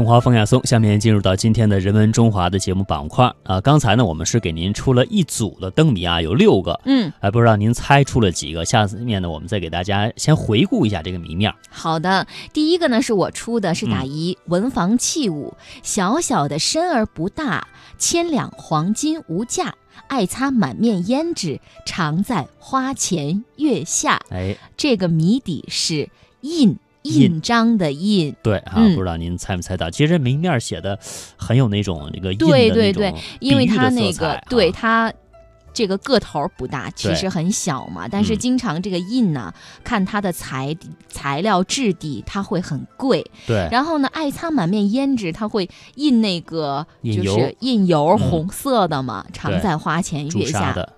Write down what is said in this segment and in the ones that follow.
中华风雅颂，下面进入到今天的人文中华的节目板块啊。刚才呢，我们是给您出了一组的灯谜啊，有六个，嗯，还，不知道您猜出了几个？下次面呢，我们再给大家先回顾一下这个谜面。好的，第一个呢是我出的，是打嗯一文房器物，小小的身而不大，千两黄金无价，爱擦满面胭脂，常在花前月下。哎，这个谜底是印，印印章的印。对啊，嗯不知道您猜没猜到？其实谜面写的很有那种那个印的对对那种对因为比喻的它那个对它。这个个头不大，其实很小嘛，但是嗯经常这个印呢，看它的材材料质地，它会很贵。对然后呢，爱擦满面胭脂，它会印那个就是印油，嗯红色的嘛，常对在花前月下砂的。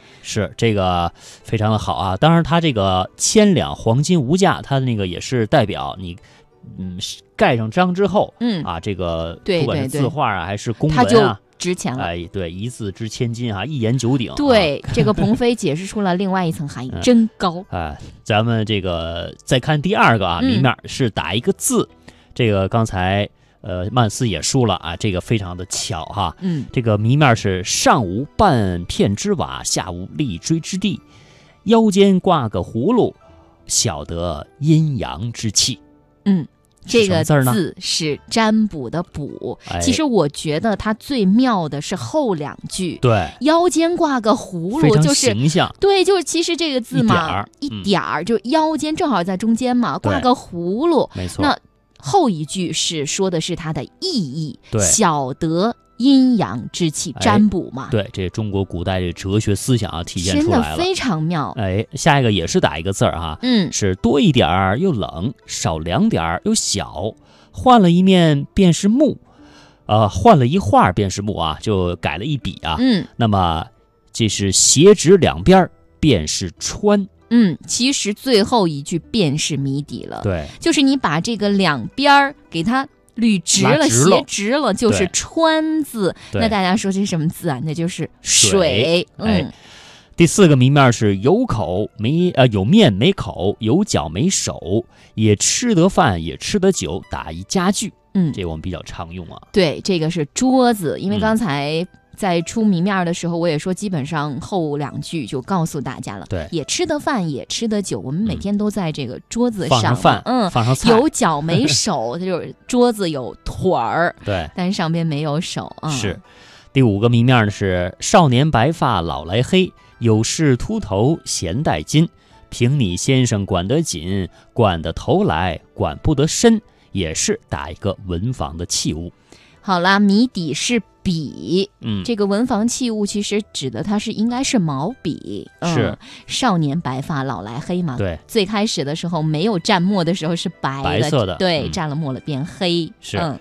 对，是这个非常的好啊。当然，它这个千两黄金无价，它那个也是代表你，嗯，盖上章之后嗯，啊，这个不管是字画啊还是公它就文啊，值钱了。哎，对，一字值千金啊，一言九鼎。啊，对，这个鹏飞解释出了另外一层含义，嗯真高。哎，咱们这个再看第二个啊，嗯谜面是打一个字，这个刚才呃曼斯也输了啊，这个非常的巧哈。嗯，这个谜面是上无半片之瓦，下无立锥之地，腰间挂个葫芦，晓得阴阳之气。嗯，这个字呢？是占卜的卜。哎其实我觉得它最妙的是后两句，对，腰间挂个葫芦，就是形象。对，就是其实这个字一点嘛儿，一嗯点儿，就腰间正好在中间嘛，挂个葫芦。没错，那后一句是说的是它的意义，对晓得阴阳之气，哎占卜嘛，对这中国古代的哲学思想啊体现真出来了。的非常妙。哎，下一个也是打一个字儿哈，嗯，是多一点儿又冷，少两点儿又小，换了一面便是木，呃，换了一画便是木啊，就改了一笔啊。嗯那么这是斜直两边儿便是川，嗯，其实最后一句便是谜底了，对，就是你把这个两边儿给它捋直了、拉直了斜直了，就是川字。那大家说这是什么字啊？那就是水嗯，第四个谜面是有口没呃有面没口，有脚没手，也吃得饭也吃得酒，打一家具，嗯，这我们比较常用啊。对，这个是桌子，因为嗯刚才在出谜面的时候，我也说，基本上后两句就告诉大家了。对也吃得饭，也吃得酒，我们每嗯天都在这个桌子放上饭，嗯，放上菜，有脚没手，它就是桌子有腿儿，对，但是上边没有手啊。是。第五个谜面呢是少年白发老来黑，有事秃头闲带金。凭你先生管得紧，管得头来管不得身，也是打一个文房的器物。好啦，谜底是笔。嗯，这个文房器物其实指的它是应该是毛笔，嗯是少年白发老来黑嘛。对，最开始的时候没有蘸墨的时候是白白色的对，嗯蘸了墨了变黑。是嗯，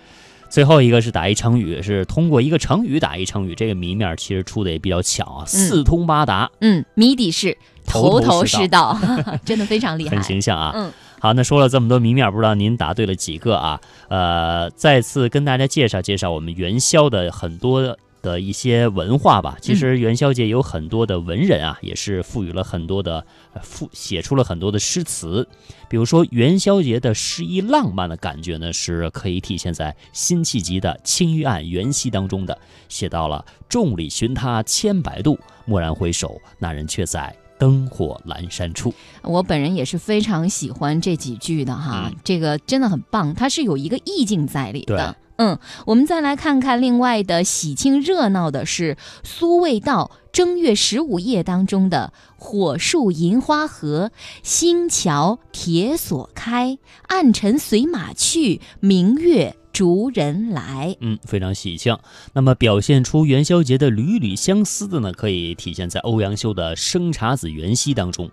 最后一个是打一成语，是通过一个成语打一成语。这个谜面其实出的也比较巧啊，四通八达，嗯，谜底是头头是道，真的非常厉害很。形象啊。嗯，好，那说了这么多谜面，不知道您答对了几个啊？呃，再次跟大家介绍介绍我们元宵的很多的一些文化吧。其实元宵节有很多的文人啊，也是赋予了很多的呃赋写出了很多的诗词。比如说元宵节的诗意浪漫的感觉呢，是可以体现在辛弃疾的《青玉案·元夕》当中的，写到了“众里寻他千百度，蓦然回首，那人却在灯火阑珊处”。我本人也是非常喜欢这几句的哈，嗯这个真的很棒，它是有一个意境在里的。嗯，我们再来看看另外的喜庆热闹的是苏味道正月十五夜当中的火树银花合，星桥铁锁开，暗尘随马去，明月逐人来。嗯，非常喜庆。那么表现出元宵节的缕缕相思的呢，可以体现在欧阳修的《生查子·元夕》当中，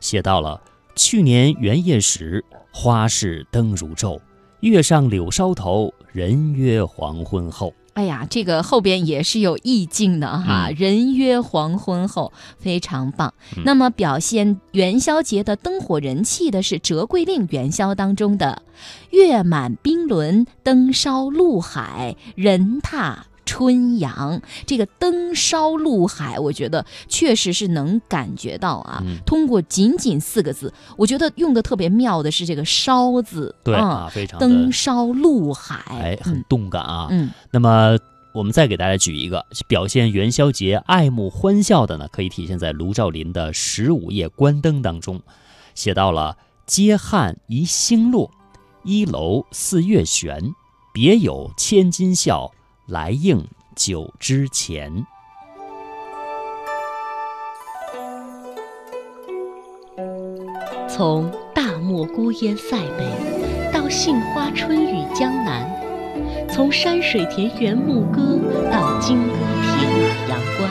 写到了去年元夜时，花市灯如昼，月上柳梢头，人约黄昏后。哎呀，这个后边也是有意境的哈，嗯人约黄昏后，非常棒。嗯那么表现元宵节的灯火人气的是《折桂令元宵》当中的“月满冰轮，灯烧陆海，人踏春阳。这个灯烧陆海，我觉得确实是能感觉到啊。嗯通过仅仅四个字，我觉得用的特别妙的是这个“烧”字，嗯对啊，非常登的烧陆海，哎，很嗯动感啊。嗯那么我们再给大家举一个表现元宵节爱慕欢笑的呢，可以体现在卢照邻的十五夜观灯当中，写到了“接汉宜星落，一楼四月悬，别有千金笑，来应酒之前。”。从大漠孤烟塞北到杏花春雨江南，从山水田园牧歌到金戈铁马阳关，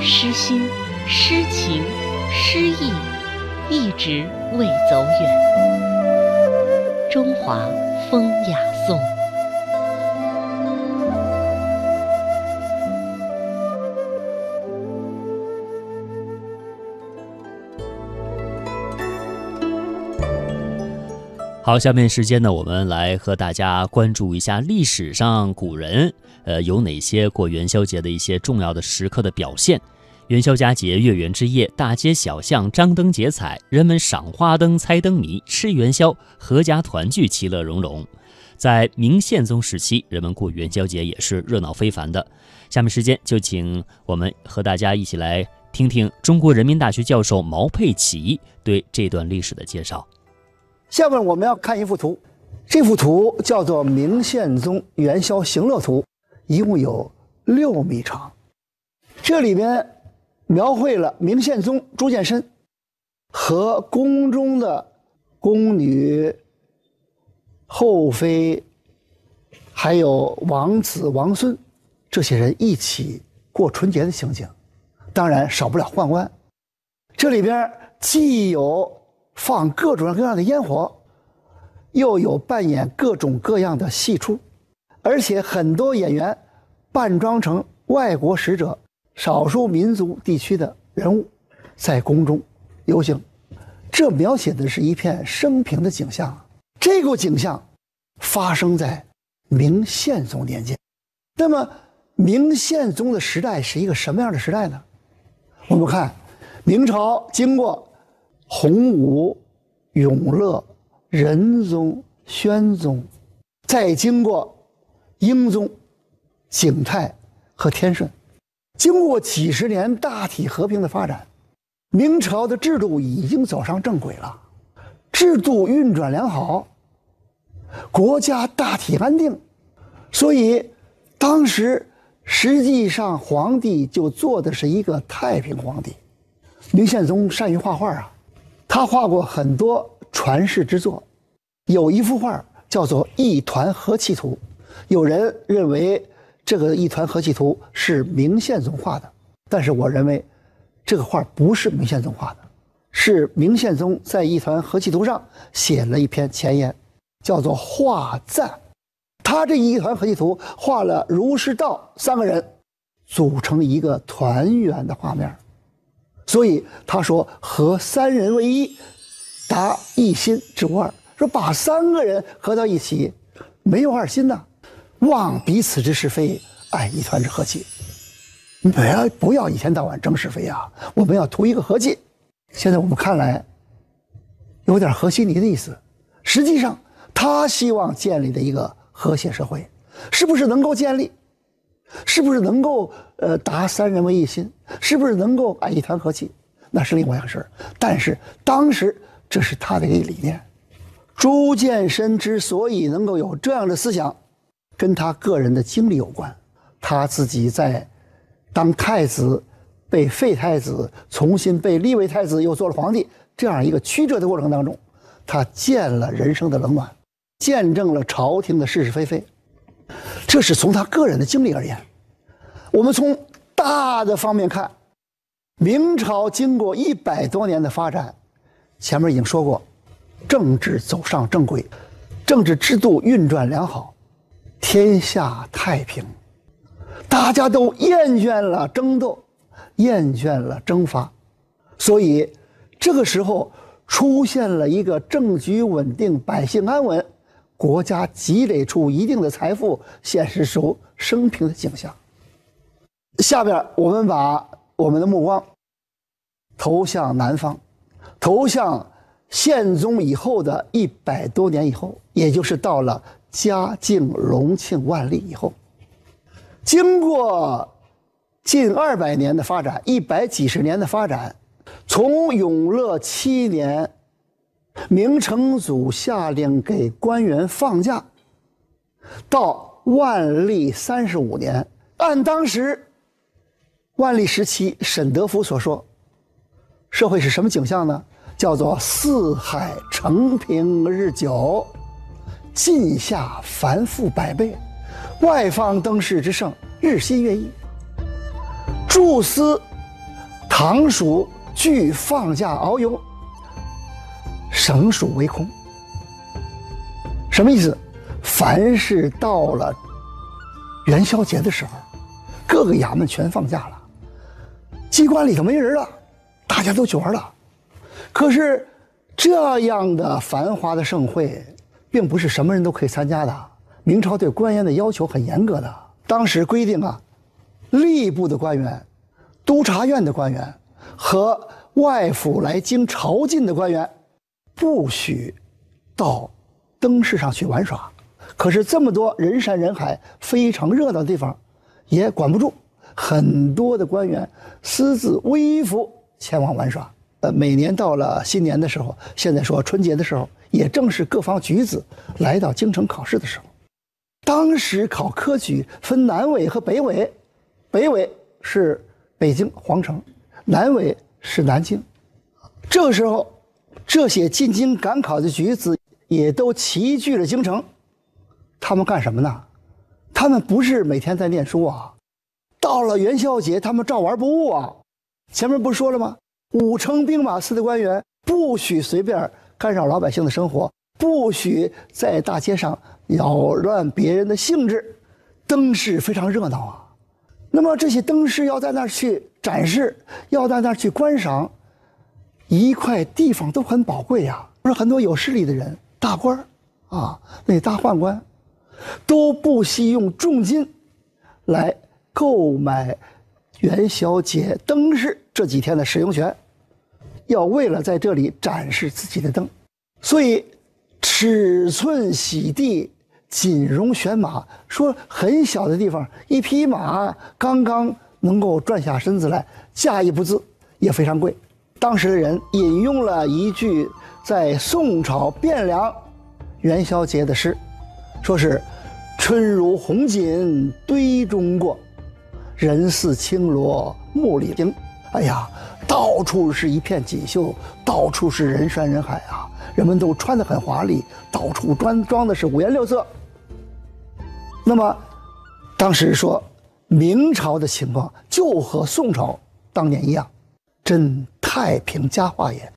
诗心、诗情、诗意一直未走远。中华风雅颂。好，下面时间呢，我们来和大家关注一下历史上古人，呃，有哪些过元宵节的一些重要的时刻的表现。元宵佳节，月圆之夜，大街小巷张灯结彩，人们赏花灯、猜灯谜、吃元宵，阖家团聚，其乐融融。在明宪宗时期，人们过元宵节也是热闹非凡的。下面时间就请我们和大家一起来听听中国人民大学教授毛佩奇对这段历史的介绍。下面我们要看一幅图，这幅图叫做《明宪宗元宵行乐图》，一共有六米长。这里边描绘了明宪宗朱见深和宫中的宫女、后妃，还有王子、王孙这些人一起过春节的情景。当然少不了宦官。这里边既有放各种各样的烟火，又有扮演各种各样的戏出，而且很多演员扮装成外国使者、少数民族地区的人物，在宫中游行。这描写的是一片生平的景象。这个景象发生在明宪宗年间。那么，明宪宗的时代是一个什么样的时代呢？我们看，明朝经过洪武、永乐、仁宗、宣宗，再经过英宗、景泰和天顺，经过几十年大体和平的发展，明朝的制度已经走上正轨了，制度运转良好，国家大体安定，所以当时实际上皇帝就做的是一个太平皇帝。明宪宗善于画画啊，他画过很多传世之作，有一幅画叫做《一团和气图》，有人认为这个《一团和气图》是明宪宗画的，但是我认为这个画不是明宪宗画的，是明宪宗在《一团和气图》上写了一篇前言，叫做画赞。他这一团和气图画了儒释道三个人，组成一个团圆的画面。所以他说和三人为一，达一心之无二。说把三个人合到一起，没有二心呐，忘彼此之是非，爱一团之和气。不要不要一天到晚争是非啊！我们要图一个和气。现在我们看来，有点和稀泥的意思。实际上，他希望建立的一个和谐社会，是不是能够建立？是不是能够呃达三人为一心？是不是能够爱一团和气？那是另外一回事但是当时这是他的一个理念。朱见深之所以能够有这样的思想，跟他个人的经历有关。他自己在当太子，被废太子，重新被立为太子，又做了皇帝，这样一个曲折的过程当中，他见了人生的冷暖，见证了朝廷的是是非非。这是从他个人的经历而言。我们从大的方面看，明朝经过一百多年的发展，前面已经说过，政治走上正轨，政治制度运转良好，天下太平，大家都厌倦了争斗，厌倦了征伐，所以这个时候出现了一个政局稳定、百姓安稳。国家积累出一定的财富，显示出升平的景象。下边我们把我们的目光投向南方，投向宪宗以后的一百多年以后，也就是到了嘉靖、隆庆、万历以后，经过近二百年的发展，一百几十年的发展，从永乐七年，明成祖下令给官员放假，到万历三十五年，按当时万历时期沈德福所说，社会是什么景象呢？叫做四海承平日久，晋下繁复百倍，外方登仕之盛日新月异。诸司、堂属俱放假遨游，省属为空。什么意思？凡是到了元宵节的时候，各个衙门全放假了，机关里头没人了，大家都去玩了。可是，这样的繁华的盛会，并不是什么人都可以参加的。明朝对官员的要求很严格的，当时规定啊，吏部的官员、督察院的官员和外府来京朝觐的官员，不许到灯市上去玩耍。可是这么多人山人海、非常热闹的地方，也管不住，很多的官员私自微服前往玩耍。呃，每年到了新年的时候，现在说春节的时候，也正是各方举子来到京城考试的时候。当时考科举分南纬和北纬，北纬是北京皇城，南纬是南京。这个时候，这些进京赶考的举子也都齐聚了京城。他们干什么呢？他们不是每天在念书啊，到了元宵节，他们照玩不误啊。前面不是说了吗？五城兵马司的官员不许随便干扰老百姓的生活，不许在大街上扰乱别人的兴致。灯饰非常热闹啊，那么这些灯饰要在那儿去展示，要在那儿去观赏，一块地方都很宝贵呀。不是很多有势力的人、大官儿啊，那大宦官，都不惜用重金来购买元宵节灯饰这几天的使用权。要为了在这里展示自己的灯，所以尺寸洗地，锦绒选马，说很小的地方，一匹马刚刚能够转下身子来，价一不字，也非常贵。当时的人引用了一句在宋朝汴梁元宵节的诗，说是“春如红锦堆中过，人似青罗幕里行”。哎呀，到处是一片锦绣，到处是人山人海啊！人们都穿得很华丽，到处装装的是五颜六色。那么，当时说明朝的情况就和宋朝当年一样，真太平佳话也。